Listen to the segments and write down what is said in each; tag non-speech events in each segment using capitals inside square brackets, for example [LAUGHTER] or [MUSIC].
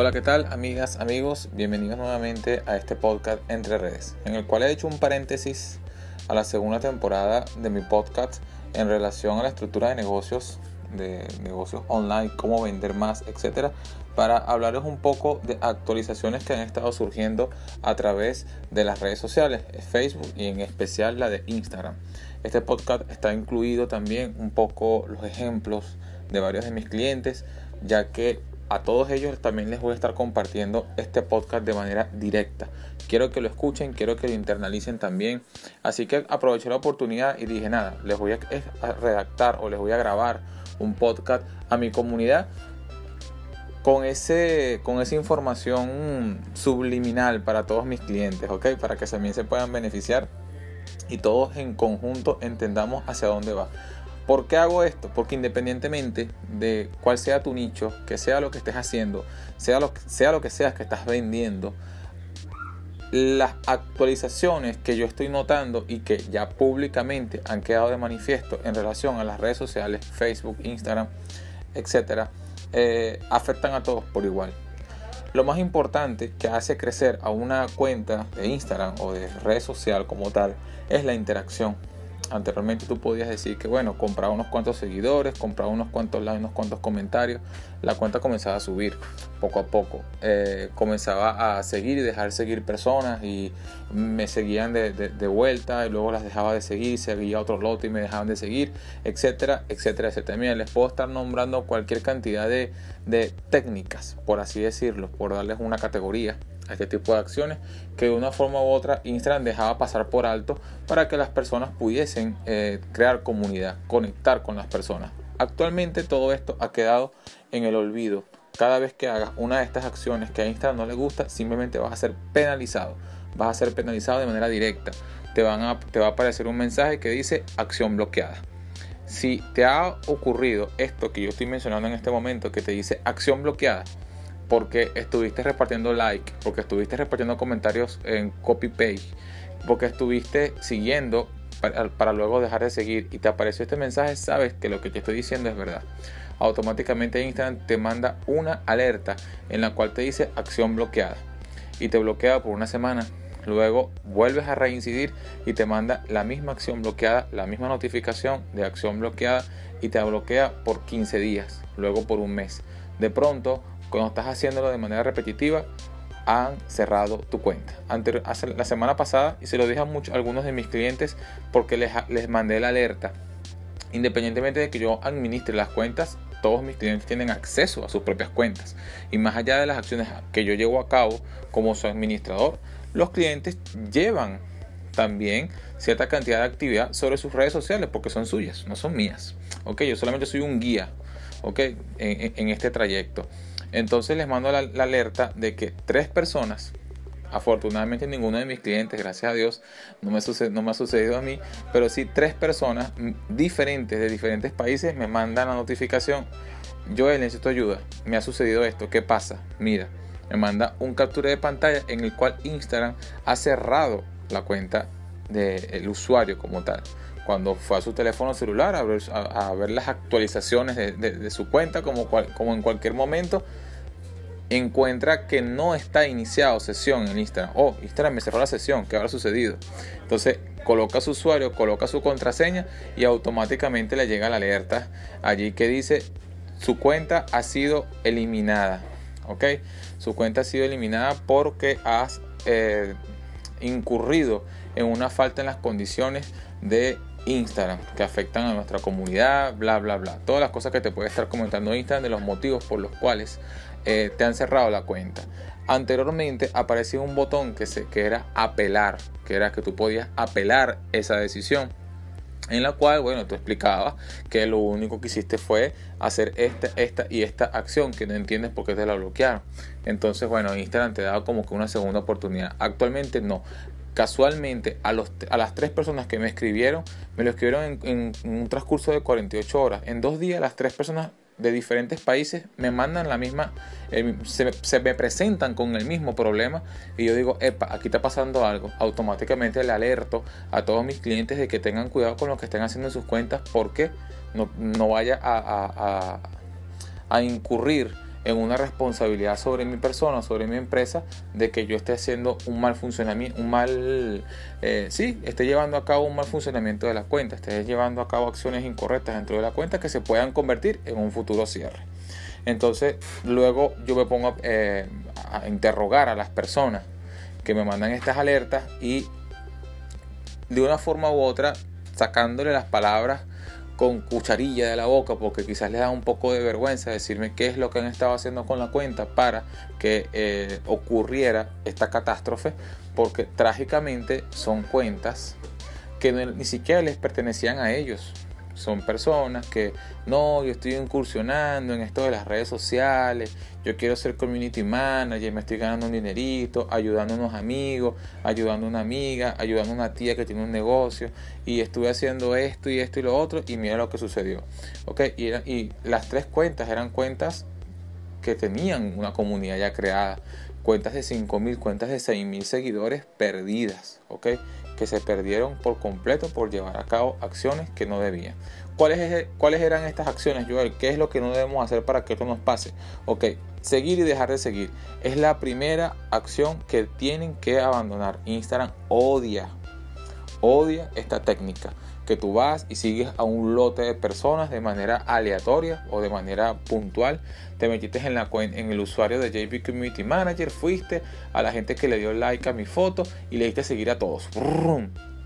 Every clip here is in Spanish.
Hola, ¿qué tal amigas, amigos? Bienvenidos nuevamente a este podcast Entre Redes, en el cual he hecho un paréntesis a la segunda temporada de mi podcast en relación a la estructura de negocios, de negocios online, cómo vender más, etcétera, para hablarles un poco de actualizaciones que han estado surgiendo a través de las redes sociales, Facebook y en especial la de Instagram. Este podcast está incluido también un poco los ejemplos de varios de mis clientes, ya que a todos ellos también les voy a estar compartiendo este podcast de manera directa. Quiero que lo escuchen, quiero que lo internalicen también. Así que aproveché la oportunidad y dije, nada, les voy a redactar o les voy a grabar un podcast a mi comunidad con, ese, con esa información subliminal para todos mis clientes, ¿ok? Para que también se puedan beneficiar y todos en conjunto entendamos hacia dónde va. ¿Por qué hago esto? Porque independientemente de cuál sea tu nicho, que sea lo que estés haciendo, sea lo, sea lo que seas que estás vendiendo, las actualizaciones que yo estoy notando y que ya públicamente han quedado de manifiesto en relación a las redes sociales, Facebook, Instagram, etcétera, eh, afectan a todos por igual. Lo más importante que hace crecer a una cuenta de Instagram o de red social como tal es la interacción anteriormente tú podías decir que bueno, compraba unos cuantos seguidores, compraba unos cuantos likes, unos cuantos comentarios, la cuenta comenzaba a subir poco a poco. Eh, comenzaba a seguir y dejar seguir personas y me seguían de, vuelta y luego las dejaba de seguir, seguía otro lote y me dejaban de seguir, etcétera, etcétera, etcétera. Mira, les puedo estar nombrando cualquier cantidad de, de técnicas, por así decirlo, por darles una categoría a este tipo de acciones que de una forma u otra Instagram dejaba pasar por alto para que las personas pudiesen eh, crear comunidad, conectar con las personas. Actualmente todo esto ha quedado en el olvido. Cada vez que hagas una de estas acciones que a Instagram no le gusta, simplemente vas a ser penalizado. Vas a ser penalizado de manera directa. Te, van a, te va a aparecer un mensaje que dice acción bloqueada. Si te ha ocurrido esto que yo estoy mencionando en este momento, que te dice acción bloqueada, porque estuviste repartiendo like, porque estuviste repartiendo comentarios en copy page, porque estuviste siguiendo para, luego dejar de seguir y te apareció este mensaje, sabes que lo que te estoy diciendo es verdad. Automáticamente Instagram te manda una alerta en la cual te dice acción bloqueada y te bloquea por una semana. Luego vuelves a reincidir y te manda la misma acción bloqueada, la misma notificación de acción bloqueada y te bloquea por 15 días, luego por un mes. De pronto cuando estás haciéndolo de manera repetitiva, han cerrado tu cuenta. la semana pasada, y se lo dije a, muchos, algunos de mis clientes porque les, les mandé la alerta. Independientemente de que yo administre las cuentas, todos mis clientes tienen acceso a sus propias cuentas. Y más allá de las acciones que yo llevo a cabo como su administrador, los clientes llevan también cierta cantidad de actividad sobre sus redes sociales porque son suyas, no son mías. Ok, yo solamente soy un guía ok, en este trayecto. Entonces les mando la, alerta de que tres personas, afortunadamente ninguno de mis clientes, gracias a Dios, no me, no me ha sucedido a mí, pero sí tres personas diferentes de diferentes países me mandan la notificación. Yo necesito ayuda, me ha sucedido esto, ¿qué pasa? Mira, me manda un captura de pantalla en el cual Instagram ha cerrado la cuenta del usuario como tal cuando fue a su teléfono celular a ver, las actualizaciones de, su cuenta, como, en cualquier momento, encuentra que no está iniciado sesión en Instagram. Oh, Instagram me cerró la sesión, ¿qué habrá sucedido? Entonces coloca su usuario, coloca su contraseña y automáticamente le llega la alerta allí que dice su cuenta ha sido eliminada. ¿Ok? Su cuenta ha sido eliminada porque has eh, incurrido en una falta en las condiciones de Instagram que afectan a nuestra comunidad, bla, bla, bla. Todas las cosas que te puede estar comentando Instagram de los motivos por los cuales eh, te han cerrado la cuenta. Anteriormente aparecía un botón que, se, que era apelar, que era que tú podías apelar esa decisión. En la cual, bueno, tú explicabas que lo único que hiciste fue hacer esta, esta y esta acción que no entiendes por qué te la bloquearon. Entonces, bueno, Instagram te da como que una segunda oportunidad. Actualmente no casualmente a, los, a las tres personas que me escribieron, me lo escribieron en, un transcurso de 48 horas. En dos días las tres personas de diferentes países me mandan la misma, se, me presentan con el mismo problema y yo digo, epa, aquí está pasando algo. Automáticamente le alerto a todos mis clientes de que tengan cuidado con lo que estén haciendo en sus cuentas porque no, no vaya a, a, a incurrir en una responsabilidad sobre mi persona, sobre mi empresa, de que yo esté haciendo un mal funcionamiento, un mal, eh, sí, esté llevando a cabo un mal funcionamiento de la cuenta, esté llevando a cabo acciones incorrectas dentro de la cuenta que se puedan convertir en un futuro cierre. Entonces, luego yo me pongo eh, a interrogar a las personas que me mandan estas alertas y de una forma u otra sacándole las palabras con cucharilla de la boca porque quizás les da un poco de vergüenza decirme qué es lo que han estado haciendo con la cuenta para que eh, ocurriera esta catástrofe porque trágicamente son cuentas que ni siquiera les pertenecían a ellos son personas que no, yo estoy incursionando en esto de las redes sociales, yo quiero ser community manager, me estoy ganando un dinerito, ayudando a unos amigos, ayudando a una amiga, ayudando a una tía que tiene un negocio y estuve haciendo esto y esto y lo otro y mira lo que sucedió. Ok, y, y las tres cuentas eran cuentas que tenían una comunidad ya creada, cuentas de 5.000, cuentas de 6.000 seguidores perdidas, ¿ok? Que se perdieron por completo por llevar a cabo acciones que no debían. ¿Cuáles, ¿Cuáles eran estas acciones, Joel? ¿Qué es lo que no debemos hacer para que esto nos pase? Ok, seguir y dejar de seguir. Es la primera acción que tienen que abandonar. Instagram odia, odia esta técnica que tú vas y sigues a un lote de personas de manera aleatoria o de manera puntual. Te metiste en, la, en el usuario de JB Community Manager, fuiste a la gente que le dio like a mi foto y le diste seguir a todos.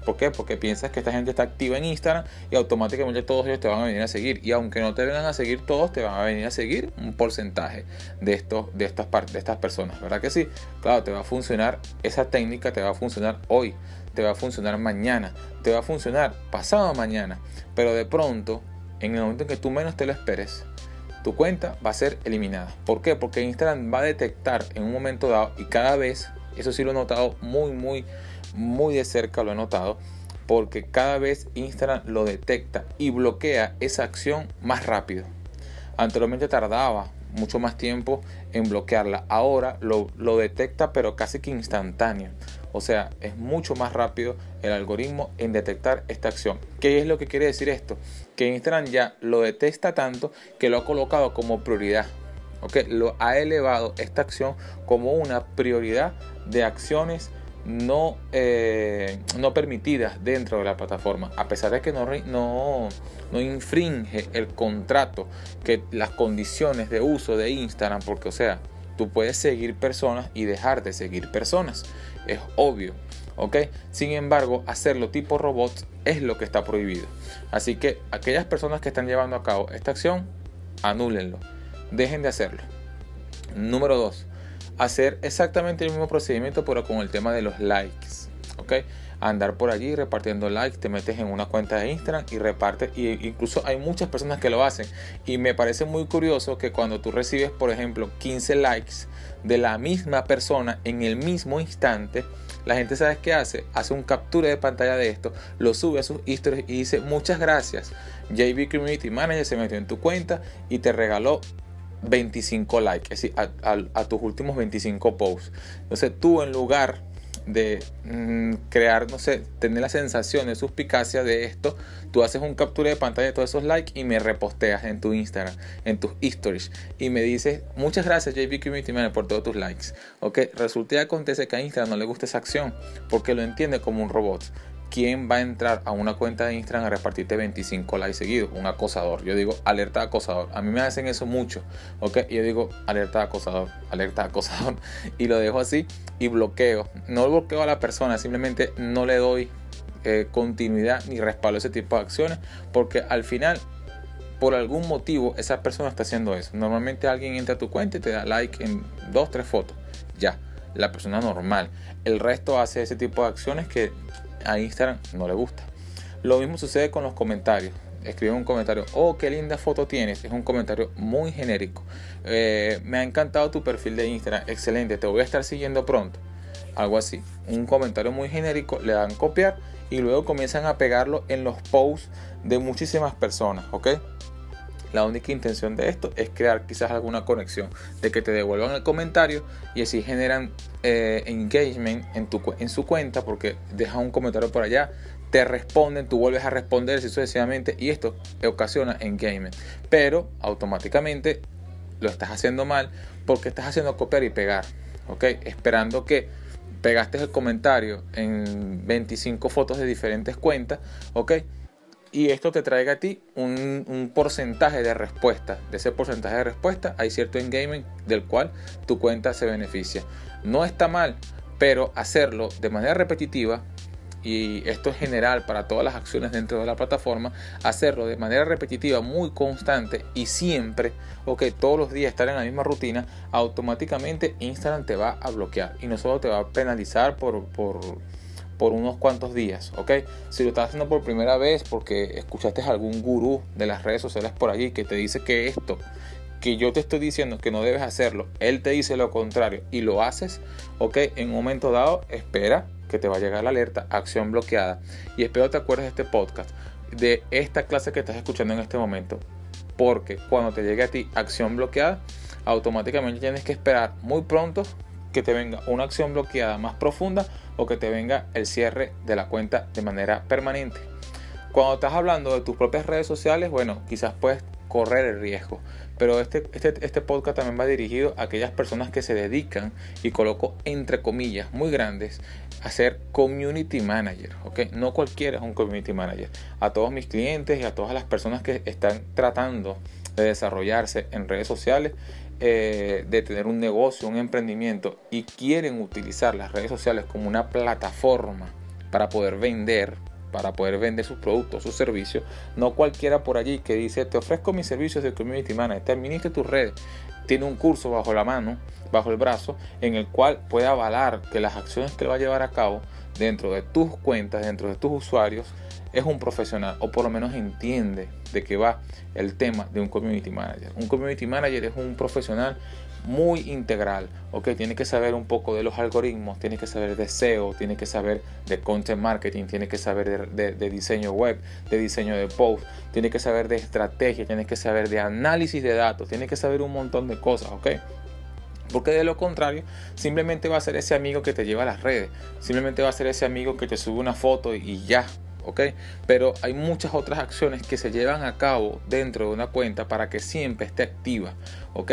¿Por qué? Porque piensas que esta gente está activa en Instagram y automáticamente todos ellos te van a venir a seguir. Y aunque no te vengan a seguir todos, te van a venir a seguir un porcentaje de, estos, de, estas, de estas personas. ¿Verdad que sí? Claro, te va a funcionar esa técnica, te va a funcionar hoy te va a funcionar mañana, te va a funcionar pasado mañana, pero de pronto, en el momento en que tú menos te lo esperes, tu cuenta va a ser eliminada. ¿Por qué? Porque Instagram va a detectar en un momento dado y cada vez, eso sí lo he notado muy, muy, muy de cerca, lo he notado, porque cada vez Instagram lo detecta y bloquea esa acción más rápido. Anteriormente tardaba mucho más tiempo en bloquearla. Ahora lo, detecta pero casi que instantáneo. O sea, es mucho más rápido el algoritmo en detectar esta acción. ¿Qué es lo que quiere decir esto? Que Instagram ya lo detecta tanto que lo ha colocado como prioridad. ¿ok? Lo ha elevado esta acción como una prioridad de acciones no, eh, no permitidas dentro de la plataforma, a pesar de que no, no, no infringe el contrato, que las condiciones de uso de Instagram, porque o sea, tú puedes seguir personas y dejar de seguir personas es obvio. ¿Ok? Sin embargo, hacerlo tipo robot es lo que está prohibido. Así que aquellas personas que están llevando a cabo esta acción, anúlenlo. Dejen de hacerlo. Número 2. Hacer exactamente el mismo procedimiento pero con el tema de los likes. ¿ok? Andar por allí repartiendo likes, te metes en una cuenta de Instagram y repartes. Y incluso hay muchas personas que lo hacen. Y me parece muy curioso que cuando tú recibes, por ejemplo, 15 likes de la misma persona en el mismo instante, la gente sabe qué hace, hace un captura de pantalla de esto, lo sube a sus historias y dice muchas gracias. JB Community Manager se metió en tu cuenta y te regaló 25 likes, es decir, a, a tus últimos 25 posts. Entonces tú en lugar de mm, crear, no sé, tener la sensación de suspicacia de esto, tú haces un captura de pantalla de todos esos likes y me reposteas en tu Instagram, en tus stories y me dices, muchas gracias JB Community por todos tus likes. Ok, resulta y acontece que a Instagram no le gusta esa acción porque lo entiende como un robot. ¿Quién va a entrar a una cuenta de Instagram a repartirte 25 likes seguidos? Un acosador. Yo digo, alerta acosador. A mí me hacen eso mucho, ¿ok? Yo digo, alerta acosador, alerta acosador. [LAUGHS] Y lo dejo así y bloqueo. No bloqueo a la persona, simplemente no le doy eh, continuidad ni respaldo a ese tipo de acciones porque al final por algún motivo esa persona está haciendo eso. Normalmente alguien entra a tu cuenta y te da like en dos, tres fotos. Ya, la persona normal. El resto hace ese tipo de acciones que a Instagram no le gusta. Lo mismo sucede con los comentarios. Escribe un comentario, oh, qué linda foto tienes. Es un comentario muy genérico. Eh, me ha encantado tu perfil de Instagram. Excelente, te voy a estar siguiendo pronto. Algo así. Un comentario muy genérico, le dan copiar y luego comienzan a pegarlo en los posts de muchísimas personas, ¿ok? La única intención de esto es crear quizás alguna conexión, de que te devuelvan el comentario y así generan eh, engagement en, tu, en su cuenta porque dejas un comentario por allá, te responden, tú vuelves a responder sucesivamente y esto ocasiona engagement. Pero automáticamente lo estás haciendo mal porque estás haciendo copiar y pegar, ¿ok? Esperando que pegaste el comentario en 25 fotos de diferentes cuentas, ¿ok? Y esto te traiga a ti un, un, porcentaje de respuesta. De ese porcentaje de respuesta hay cierto engagement del cual tu cuenta se beneficia. No está mal, pero hacerlo de manera repetitiva y esto es general para todas las acciones dentro de la plataforma, hacerlo de manera repetitiva, muy constante y siempre, ok, todos los días estar en la misma rutina, automáticamente Instagram te va a bloquear y no solo te va a penalizar por, por, por unos cuantos días, ok. Si lo estás haciendo por primera vez porque escuchaste a algún gurú de las redes sociales por allí que te dice que esto que yo te estoy diciendo que no debes hacerlo, él te dice lo contrario y lo haces, ok, en un momento dado, espera que te va a llegar la alerta, acción bloqueada. Y espero te acuerdes de este podcast, de esta clase que estás escuchando en este momento. Porque cuando te llegue a ti acción bloqueada, automáticamente tienes que esperar muy pronto que te venga una acción bloqueada más profunda o que te venga el cierre de la cuenta de manera permanente. Cuando estás hablando de tus propias redes sociales, bueno, quizás puedes correr el riesgo. Pero este, este, este podcast también va dirigido a aquellas personas que se dedican, y coloco entre comillas muy grandes, a ser community manager. ¿ok? No cualquiera es un community manager. A todos mis clientes y a todas las personas que están tratando de desarrollarse en redes sociales, eh, de tener un negocio, un emprendimiento y quieren utilizar las redes sociales como una plataforma para poder vender, para poder vender sus productos, sus servicios. No cualquiera por allí que dice, te ofrezco mis servicios de Community Manager, te administre tus redes. Tiene un curso bajo la mano, bajo el brazo, en el cual puede avalar que las acciones que va a llevar a cabo dentro de tus cuentas, dentro de tus usuarios, es un profesional o por lo menos entiende de qué va el tema de un community manager. Un community manager es un profesional muy integral, ¿ok? Tiene que saber un poco de los algoritmos, tiene que saber de SEO, tiene que saber de content marketing, tiene que saber de, diseño web, de diseño de post, tiene que saber de estrategia, tiene que saber de análisis de datos, tiene que saber un montón de cosas, ¿ok? Porque de lo contrario, simplemente va a ser ese amigo que te lleva a las redes, simplemente va a ser ese amigo que te sube una foto y ya, ¿ok? Pero hay muchas otras acciones que se llevan a cabo dentro de una cuenta para que siempre esté activa, ¿ok?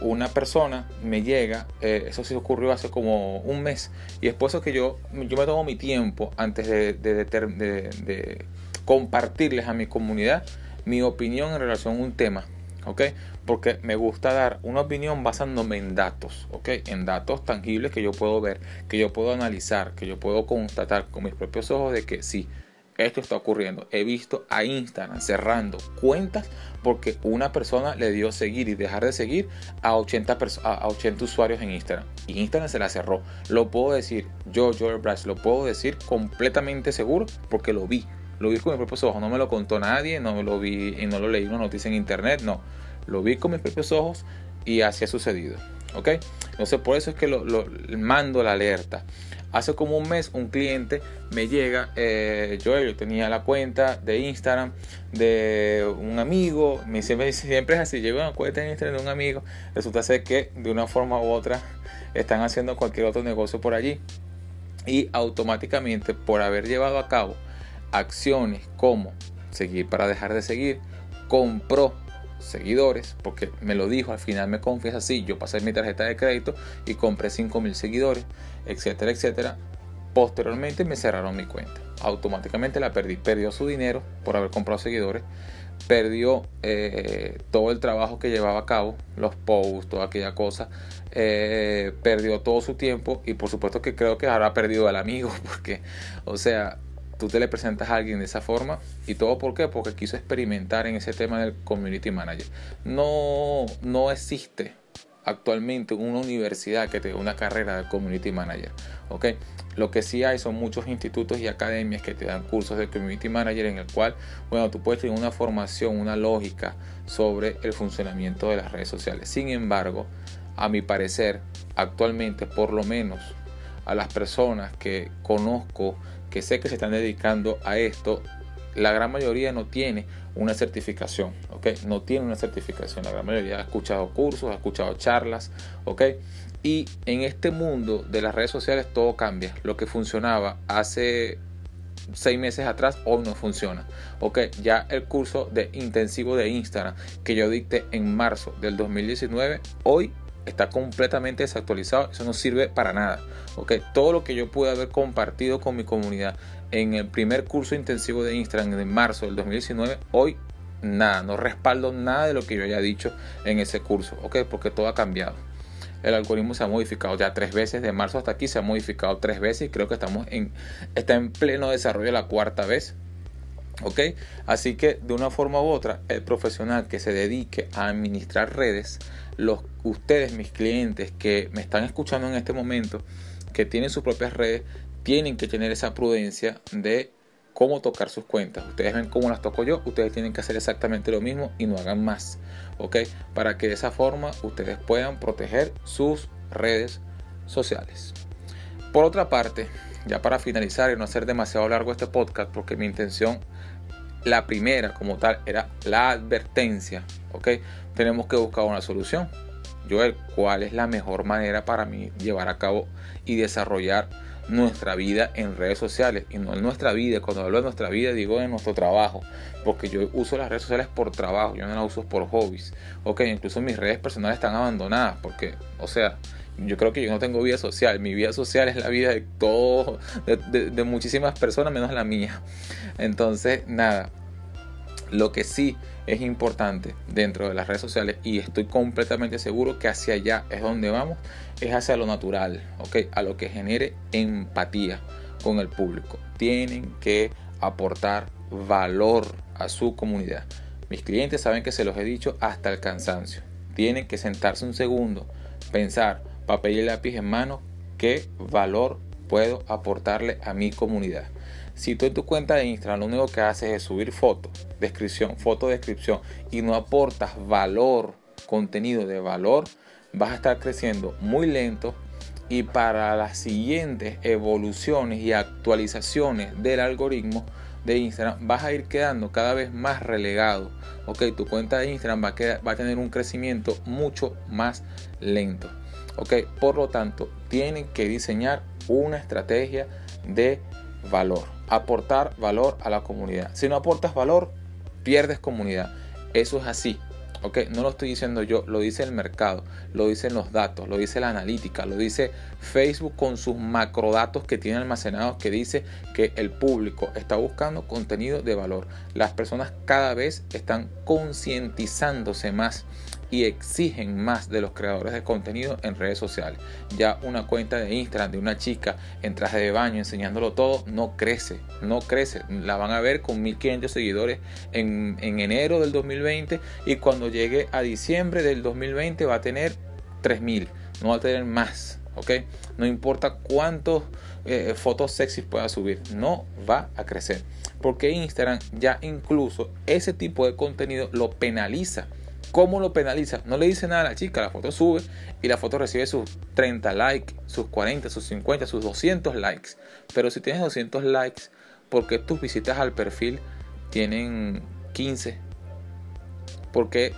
Una persona me llega, eh, eso sí ocurrió hace como un mes, y es por eso que yo, yo me tomo mi tiempo antes de, de, compartirles a mi comunidad mi opinión en relación a un tema, ¿ok? Porque me gusta dar una opinión basándome en datos, ¿ok? En datos tangibles que yo puedo ver, que yo puedo analizar, que yo puedo constatar con mis propios ojos de que sí, esto está ocurriendo. He visto a Instagram cerrando cuentas porque una persona le dio seguir y dejar de seguir a 80, a 80 usuarios en Instagram. Y Instagram se la cerró. Lo puedo decir, yo, Joel Brass, lo puedo decir completamente seguro porque lo vi. Lo vi con mis propios ojos. No me lo contó nadie, no lo vi y no lo leí una noticia en internet. No, lo vi con mis propios ojos y así ha sucedido. ¿Ok? Entonces por eso es que lo mando la alerta. Hace como un mes un cliente me llega, eh, yo, tenía la cuenta de Instagram de un amigo, me siempre, siempre es así, llego a una cuenta de Instagram de un amigo, resulta ser que de una forma u otra están haciendo cualquier otro negocio por allí. Y automáticamente por haber llevado a cabo acciones como seguir para dejar de seguir, compró seguidores, porque me lo dijo, al final me confiesa así, yo pasé mi tarjeta de crédito y compré 5000 seguidores, etcétera, etcétera. Posteriormente me cerraron mi cuenta. Automáticamente la perdí. Perdió su dinero por haber comprado seguidores. Perdió eh, todo el trabajo que llevaba a cabo, los posts, toda aquella cosa. Eh, perdió todo su tiempo y por supuesto que creo que habrá perdido al amigo [LAUGHS] porque, o sea, tú te le presentas a alguien de esa forma y todo por qué porque quiso experimentar en ese tema del community manager no no existe actualmente una universidad que te dé una carrera de community manager ok lo que sí hay son muchos institutos y academias que te dan cursos de community manager en el cual bueno tú puedes tener una formación una lógica sobre el funcionamiento de las redes sociales. Sin embargo a mi parecer actualmente por lo menos a las personas que conozco que sé que se están dedicando a esto, la gran mayoría no tiene una certificación, ¿ok? No tiene una certificación, la gran mayoría ha escuchado cursos, ha escuchado charlas, ¿ok? Y en este mundo de las redes sociales todo cambia. Lo que funcionaba hace seis meses atrás, hoy no funciona. Ok, ya el curso de intensivo de Instagram que yo dicté en marzo del 2019, hoy está completamente desactualizado, eso no sirve para nada. Todo lo que yo pude haber compartido con mi comunidad en el primer curso intensivo de Instagram en marzo del 2019, hoy nada, no respaldo nada de lo que yo haya dicho en ese curso, ¿ok? Porque todo ha cambiado. El algoritmo se ha modificado ya tres veces, de marzo hasta aquí se ha modificado tres veces y creo que estamos en, está en pleno desarrollo la cuarta vez. ¿Ok? Así que de una forma u otra, el profesional que se dedique a administrar redes, los, ustedes, mis clientes que me están escuchando en este momento, que tienen sus propias redes, tienen que tener esa prudencia de cómo tocar sus cuentas. Ustedes ven cómo las toco yo, ustedes tienen que hacer exactamente lo mismo y no hagan más. ¿Ok? Para que de esa forma ustedes puedan proteger sus redes sociales. Por otra parte, ya para finalizar y no hacer demasiado largo este podcast, porque mi intención, la primera como tal, era la advertencia, ¿ok? Tenemos que buscar una solución. Joel, ¿cuál es la mejor manera para mí llevar a cabo y desarrollar nuestra vida en redes sociales? Y no en nuestra vida, cuando hablo de nuestra vida digo en nuestro trabajo, porque yo uso las redes sociales por trabajo, yo no las uso por hobbies, ¿ok? Incluso mis redes personales están abandonadas, porque, o sea, yo creo que yo no tengo vida social. Mi vida social es la vida de todo, de, muchísimas personas menos la mía. Entonces, nada. Lo que sí es importante dentro de las redes sociales y estoy completamente seguro que hacia allá es donde vamos, es hacia lo natural, ¿ok? A lo que genere empatía con el público. Tienen que aportar valor a su comunidad. Mis clientes saben que se los he dicho hasta el cansancio. Tienen que sentarse un segundo, pensar, papel y lápiz en mano, qué valor puedo aportarle a mi comunidad. Si tú en tu cuenta de Instagram lo único que haces es subir fotos, descripción, foto, descripción y no aportas valor, contenido de valor, vas a estar creciendo muy lento y para las siguientes evoluciones y actualizaciones del algoritmo de Instagram vas a ir quedando cada vez más relegado. Ok, tu cuenta de Instagram va a, va a tener un crecimiento mucho más lento. Ok, por lo tanto, tienen que diseñar una estrategia de valor, aportar valor a la comunidad. Si no aportas valor, pierdes comunidad. Eso es así. ¿ok? No lo estoy diciendo yo, lo dice el mercado, lo dicen los datos, lo dice la analítica, lo dice Facebook con sus macrodatos que tiene almacenados que dice que el público está buscando contenido de valor. Las personas cada vez están concientizándose más y exigen más de los creadores de contenido en redes sociales. Ya una cuenta de Instagram de una chica en traje de baño enseñándolo todo no crece, no crece. La van a ver con 1500 seguidores en, enero del 2020 y cuando llegue a diciembre del 2020 va a tener 3000, no va a tener más. ¿ok? No importa cuántos eh, fotos sexy pueda subir, no va a crecer. Porque Instagram ya incluso ese tipo de contenido lo penaliza. ¿Cómo lo penaliza? No le dice nada a la chica, la foto sube y la foto recibe sus 30 likes, sus 40, sus 50, sus 200 likes. Pero si tienes 200 likes, ¿por qué tus visitas al perfil tienen 15? Porque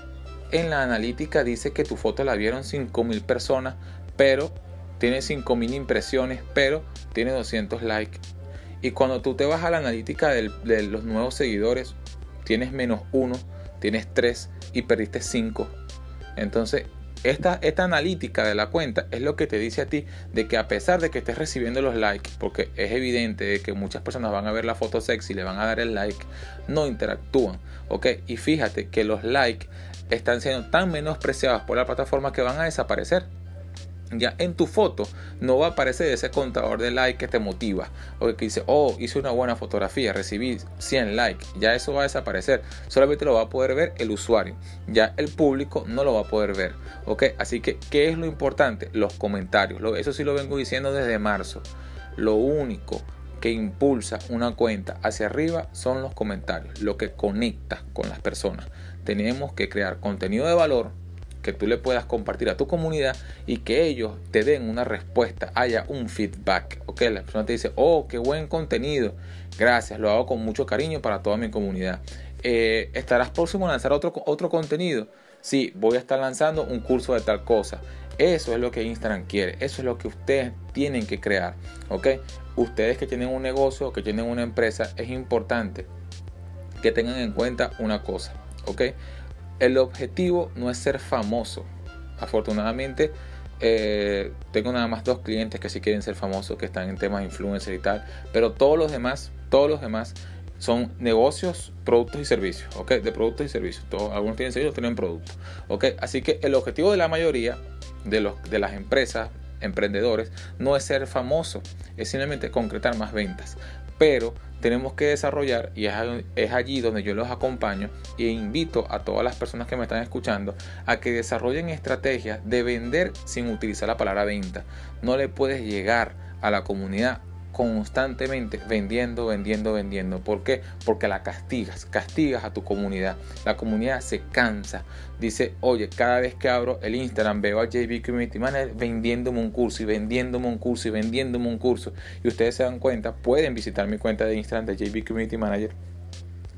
en la analítica dice que tu foto la vieron 5.000 personas, pero tiene 5.000 impresiones, pero tiene 200 likes. Y cuando tú te vas a la analítica de los nuevos seguidores, tienes menos 1 tienes 3 y perdiste 5. Entonces, esta, esta analítica de la cuenta es lo que te dice a ti de que a pesar de que estés recibiendo los likes, porque es evidente que muchas personas van a ver la foto sexy y le van a dar el like, no interactúan. ¿ok? Y fíjate que los likes están siendo tan menospreciados por la plataforma que van a desaparecer ya en tu foto no va a aparecer ese contador de like que te motiva o que dice oh hice una buena fotografía recibí 100 likes ya eso va a desaparecer solamente lo va a poder ver el usuario ya el público no lo va a poder ver ok así que qué es lo importante los comentarios eso sí lo vengo diciendo desde marzo lo único que impulsa una cuenta hacia arriba son los comentarios lo que conecta con las personas tenemos que crear contenido de valor que tú le puedas compartir a tu comunidad y que ellos te den una respuesta, haya un feedback. Ok, la persona te dice, oh, qué buen contenido, gracias, lo hago con mucho cariño para toda mi comunidad. Eh, ¿Estarás próximo a lanzar otro, otro contenido? Sí, voy a estar lanzando un curso de tal cosa. Eso es lo que Instagram quiere, eso es lo que ustedes tienen que crear, ¿ok? Ustedes que tienen un negocio, que tienen una empresa, es importante que tengan en cuenta una cosa, ¿ok? El objetivo no es ser famoso. Afortunadamente, eh, tengo nada más dos clientes que sí quieren ser famosos, que están en temas de influencer y tal, pero todos los demás, todos los demás son negocios, productos y servicios, ¿ok? De productos y servicios. Todos, algunos tienen servicios, tienen productos, ¿ok? Así que el objetivo de la mayoría de, los, de las empresas, emprendedores, no es ser famoso, es simplemente concretar más ventas. Pero tenemos que desarrollar, y es, allí donde yo los acompaño e invito a todas las personas que me están escuchando a que desarrollen estrategias de vender sin utilizar la palabra venta. No le puedes llegar a la comunidad constantemente vendiendo, vendiendo, vendiendo. ¿Por qué? Porque la castigas, castigas a tu comunidad. La comunidad se cansa. Dice, oye, cada vez que abro el Instagram veo a JB Community Manager vendiéndome un curso y vendiéndome un curso y vendiéndome un curso. Y ustedes se dan cuenta, pueden visitar mi cuenta de Instagram de JB Community Manager,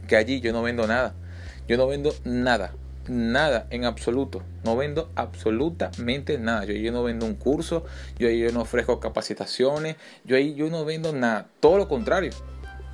que allí yo no vendo nada. Yo no vendo nada nada en absoluto. No vendo absolutamente nada. Yo, yo no vendo un curso, yo, yo no ofrezco capacitaciones, yo ahí yo no vendo nada. Todo lo contrario,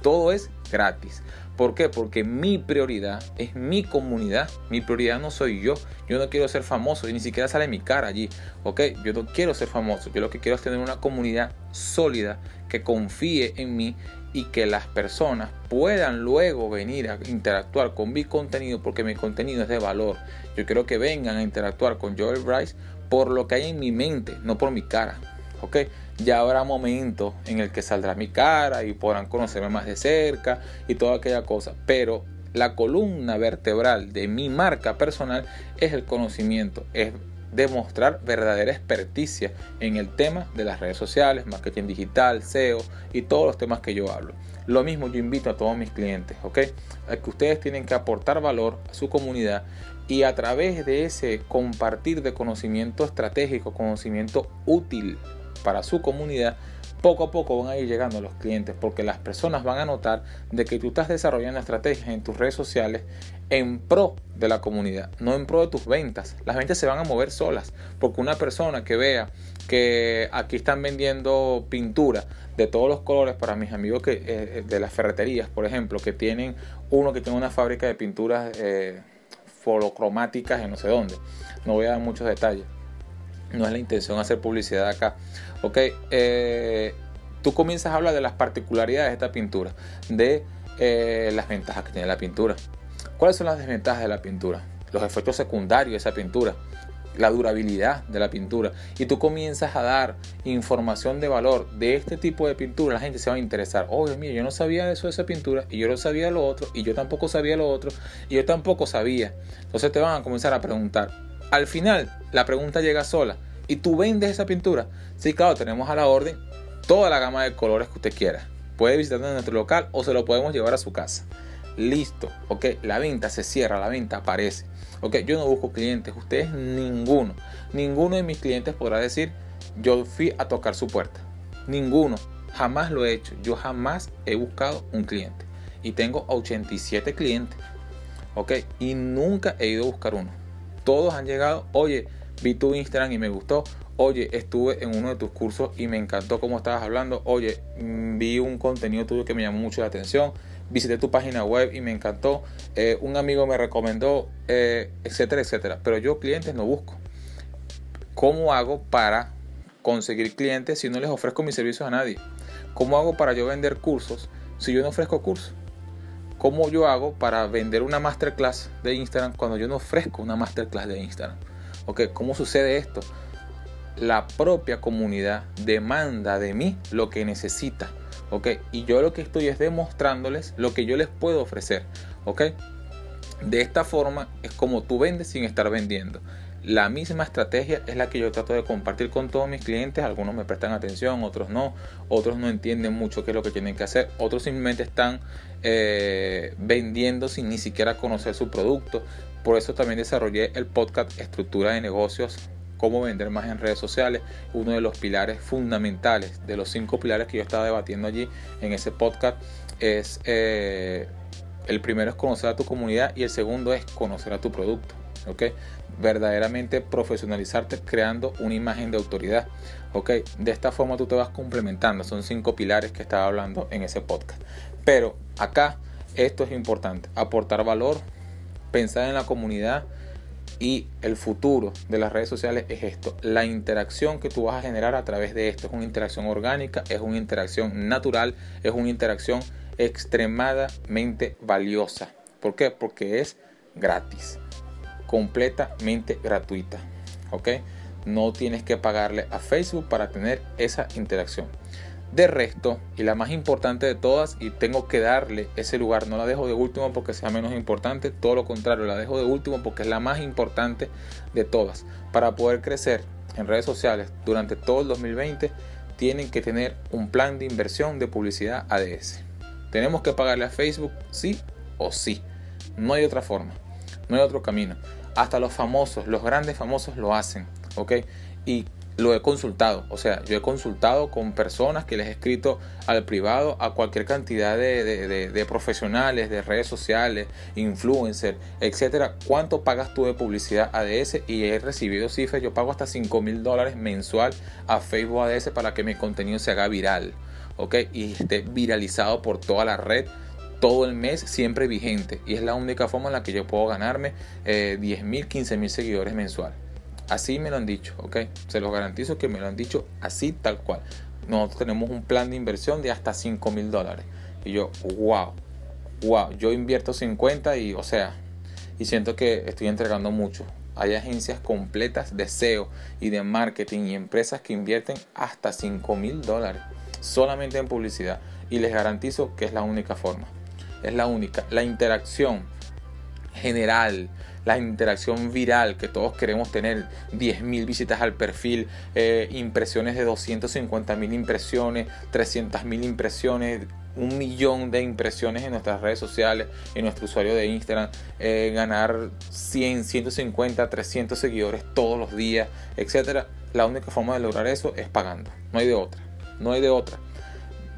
todo es gratis. ¿Por qué? Porque mi prioridad es mi comunidad. Mi prioridad no soy yo. Yo no quiero ser famoso y ni siquiera sale mi cara allí. ¿Ok? Yo no quiero ser famoso. Yo lo que quiero es tener una comunidad sólida que confíe en mí y que las personas puedan luego venir a interactuar con mi contenido porque mi contenido es de valor. Yo quiero que vengan a interactuar con Joel Bryce por lo que hay en mi mente, no por mi cara. ¿Ok? Ya habrá momentos en el que saldrá mi cara y podrán conocerme más de cerca y toda aquella cosa. Pero la columna vertebral de mi marca personal es el conocimiento, demostrar verdadera experticia en el tema de las redes sociales, marketing digital, SEO y todos los temas que yo hablo. Lo mismo yo invito a todos mis clientes, ¿ok? A que ustedes tienen que aportar valor a su comunidad y a través de ese compartir de conocimiento estratégico, conocimiento útil para su comunidad, poco a poco van a ir llegando los clientes porque las personas van a notar de que tú estás desarrollando estrategias en tus redes sociales en pro de la comunidad, no en pro de tus ventas. Las ventas se van a mover solas porque una persona que vea que aquí están vendiendo pintura de todos los colores para mis amigos que, eh, de las ferreterías, por ejemplo, que tienen uno que tiene una fábrica de pinturas eh, folocromáticas en no sé dónde. No voy a dar muchos detalles. No es la intención hacer publicidad acá. Ok, eh, tú comienzas a hablar de las particularidades de esta pintura, de eh, las ventajas que tiene la pintura. ¿Cuáles son las desventajas de la pintura? Los efectos secundarios de esa pintura, la durabilidad de la pintura. Y tú comienzas a dar información de valor de este tipo de pintura, la gente se va a interesar. Oye, mira, yo no sabía eso de esa pintura, y yo no sabía lo otro, y yo tampoco sabía lo otro, y yo tampoco sabía. Entonces te van a comenzar a preguntar. Al final, la pregunta llega sola y tú vendes esa pintura. Sí, claro, tenemos a la orden toda la gama de colores que usted quiera. Puede visitarnos en nuestro local o se lo podemos llevar a su casa. Listo, ok, la venta se cierra, la venta aparece. Ok, yo no busco clientes, ustedes ninguno. Ninguno de mis clientes podrá decir, yo fui a tocar su puerta. Ninguno, jamás lo he hecho. Yo jamás he buscado un cliente. Y tengo 87 clientes. Ok, y nunca he ido a buscar uno. Todos han llegado, oye, vi tu Instagram y me gustó. Oye, estuve en uno de tus cursos y me encantó cómo estabas hablando. Oye, mm, vi un contenido tuyo que me llamó mucho la atención. Visité tu página web y me encantó. Eh, un amigo me recomendó, eh, etcétera, etcétera. Pero yo clientes no busco. ¿Cómo hago para conseguir clientes si no les ofrezco mis servicios a nadie? ¿Cómo hago para yo vender cursos si yo no ofrezco cursos? ¿Cómo yo hago para vender una masterclass de Instagram cuando yo no ofrezco una masterclass de Instagram? ¿Cómo sucede esto? La propia comunidad demanda de mí lo que necesita. ¿ok? Y yo lo que estoy es demostrándoles lo que yo les puedo ofrecer. ¿ok? De esta forma es como tú vendes sin estar vendiendo. La misma estrategia es la que yo trato de compartir con todos mis clientes. Algunos me prestan atención, otros no. Otros no entienden mucho qué es lo que tienen que hacer. Otros simplemente están eh, vendiendo sin ni siquiera conocer su producto. Por eso también desarrollé el podcast Estructura de Negocios, cómo vender más en redes sociales, uno de los pilares fundamentales, de los cinco pilares que yo estaba debatiendo allí en ese podcast, es eh, el primero es conocer a tu comunidad y el segundo es conocer a tu producto. ¿ok? Verdaderamente profesionalizarte creando una imagen de autoridad, ¿ok? De esta forma tú te vas complementando, son cinco pilares que estaba hablando en ese podcast. Pero acá esto es importante, aportar valor, pensar en la comunidad y el futuro de las redes sociales es esto, la interacción que tú vas a generar a través de esto, es una interacción orgánica, es una interacción natural, es una interacción extremadamente valiosa. ¿Por qué? Porque es gratis, completamente gratuita. ¿Ok? No tienes que pagarle a Facebook para tener esa interacción. De resto, y la más importante de todas, y tengo que darle ese lugar, no la dejo de último porque sea menos importante, todo lo contrario, la dejo de último porque es la más importante de todas. Para poder crecer en redes sociales durante todo el 2020, tienen que tener un plan de inversión de publicidad ADS. Tenemos que pagarle a Facebook, sí o sí. No hay otra forma, no hay otro camino. Hasta los famosos, los grandes famosos lo hacen, ¿ok? Y lo he consultado, o sea, yo he consultado con personas que les he escrito al privado, a cualquier cantidad de, profesionales, de redes sociales, influencers, etcétera. ¿Cuánto pagas tú de publicidad ADS? Y he recibido cifras, yo pago hasta 5 mil dólares mensual a Facebook ADS para que mi contenido se haga viral, ¿ok? Y esté viralizado por toda la red todo el mes siempre vigente y es la única forma en la que yo puedo ganarme eh, 10 mil, 15 mil seguidores mensual. Así me lo han dicho, ¿ok? Se los garantizo que me lo han dicho así tal cual. Nosotros tenemos un plan de inversión de hasta 5 mil dólares. Y yo, wow, wow, yo invierto 50 y, o sea, y siento que estoy entregando mucho. Hay agencias completas de SEO y de marketing y empresas que invierten hasta 5 mil dólares solamente en publicidad. Y les garantizo que es la única forma. Es la única. La interacción general la interacción viral que todos queremos tener, 10.000 visitas al perfil, eh, impresiones de 250.000 impresiones, 300.000 impresiones, un millón de impresiones en nuestras redes sociales, en nuestro usuario de Instagram, eh, ganar 100, 150, 300 seguidores todos los días, etcétera. La única forma de lograr eso es pagando, no hay de otra, no hay de otra.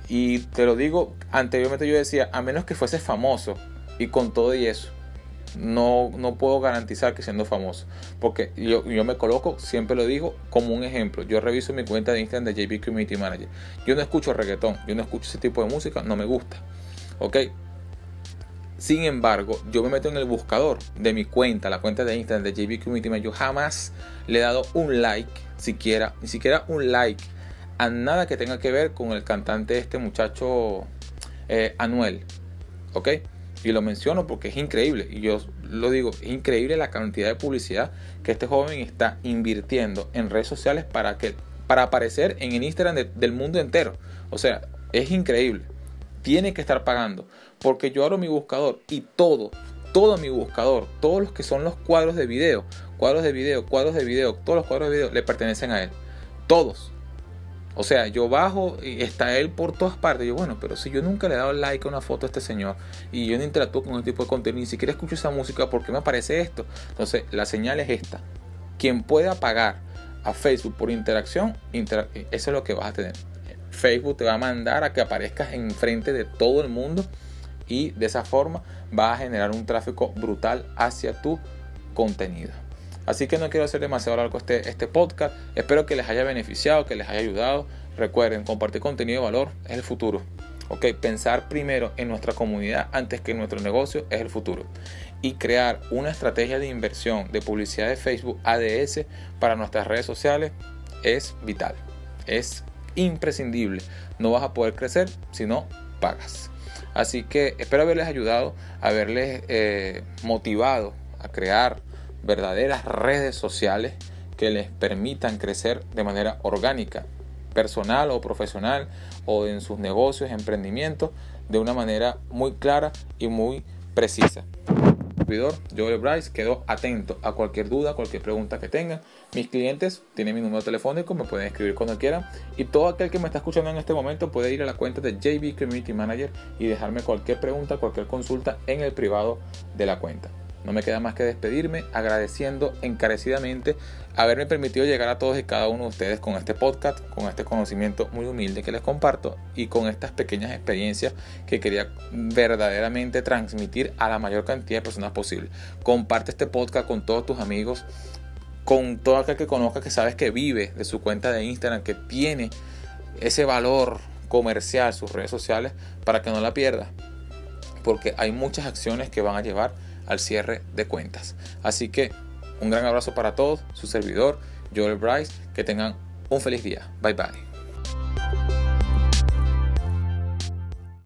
Y te lo digo, anteriormente yo decía, a menos que fuese famoso y con todo y eso, no, no puedo garantizar que siendo famoso. Porque yo, yo me coloco, siempre lo digo, como un ejemplo. Yo reviso mi cuenta de Instagram de JB Community Manager. Yo no escucho reggaetón, yo no escucho ese tipo de música, no me gusta. ¿Ok? Sin embargo, yo me meto en el buscador de mi cuenta, la cuenta de Instagram de JB Community Manager. Yo jamás le he dado un like, siquiera, ni siquiera un like, a nada que tenga que ver con el cantante este muchacho eh, Anuel. ¿Ok? Y lo menciono porque es increíble. Y yo lo digo, es increíble la cantidad de publicidad que este joven está invirtiendo en redes sociales para, que, para aparecer en el Instagram del mundo entero. O sea, es increíble. Tiene que estar pagando. Porque yo abro mi buscador y todo, todo mi buscador, todos los que son los cuadros de video, cuadros de video, cuadros de video, todos los cuadros de video le pertenecen a él. Todos. O sea, yo bajo y está él por todas partes. Yo, bueno, pero si yo nunca le he dado like a una foto a este señor y yo no interactúo con este tipo de contenido, ni siquiera escucho esa música, ¿por qué me aparece esto? Entonces, la señal es esta. Quien pueda pagar a Facebook por interacción, eso es lo que vas a tener. Facebook te va a mandar a que aparezcas enfrente de todo el mundo y de esa forma va a generar un tráfico brutal hacia tu contenido. Así que no quiero hacer demasiado largo este, este podcast. Espero que les haya beneficiado, que les haya ayudado. Recuerden, compartir contenido de valor es el futuro. Ok, pensar primero en nuestra comunidad antes que en nuestro negocio es el futuro. Y crear una estrategia de inversión de publicidad de Facebook ADS para nuestras redes sociales es vital. Es imprescindible. No vas a poder crecer si no pagas. Así que espero haberles ayudado, haberles eh, motivado a crear verdaderas redes sociales que les permitan crecer de manera orgánica, personal o profesional o en sus negocios, emprendimientos, de una manera muy clara y muy precisa. Joel Bryce, quedo atento a cualquier duda, cualquier pregunta que tengan. Mis clientes tienen mi número telefónico, me pueden escribir cuando quieran. Y todo aquel que me está escuchando en este momento puede ir a la cuenta de JB Community Manager y dejarme cualquier pregunta, cualquier consulta en el privado de la cuenta. No me queda más que despedirme agradeciendo encarecidamente haberme permitido llegar a todos y cada uno de ustedes con este podcast, con este conocimiento muy humilde que les comparto y con estas pequeñas experiencias que quería verdaderamente transmitir a la mayor cantidad de personas posible. Comparte este podcast con todos tus amigos, con todo aquel que conozca que sabes que vive de su cuenta de Instagram, que tiene ese valor comercial, sus redes sociales, para que no la pierda. Porque hay muchas acciones que van a llevar al cierre de cuentas. Así que un gran abrazo para todos, su servidor, Joel Bryce, que tengan un feliz día. Bye bye.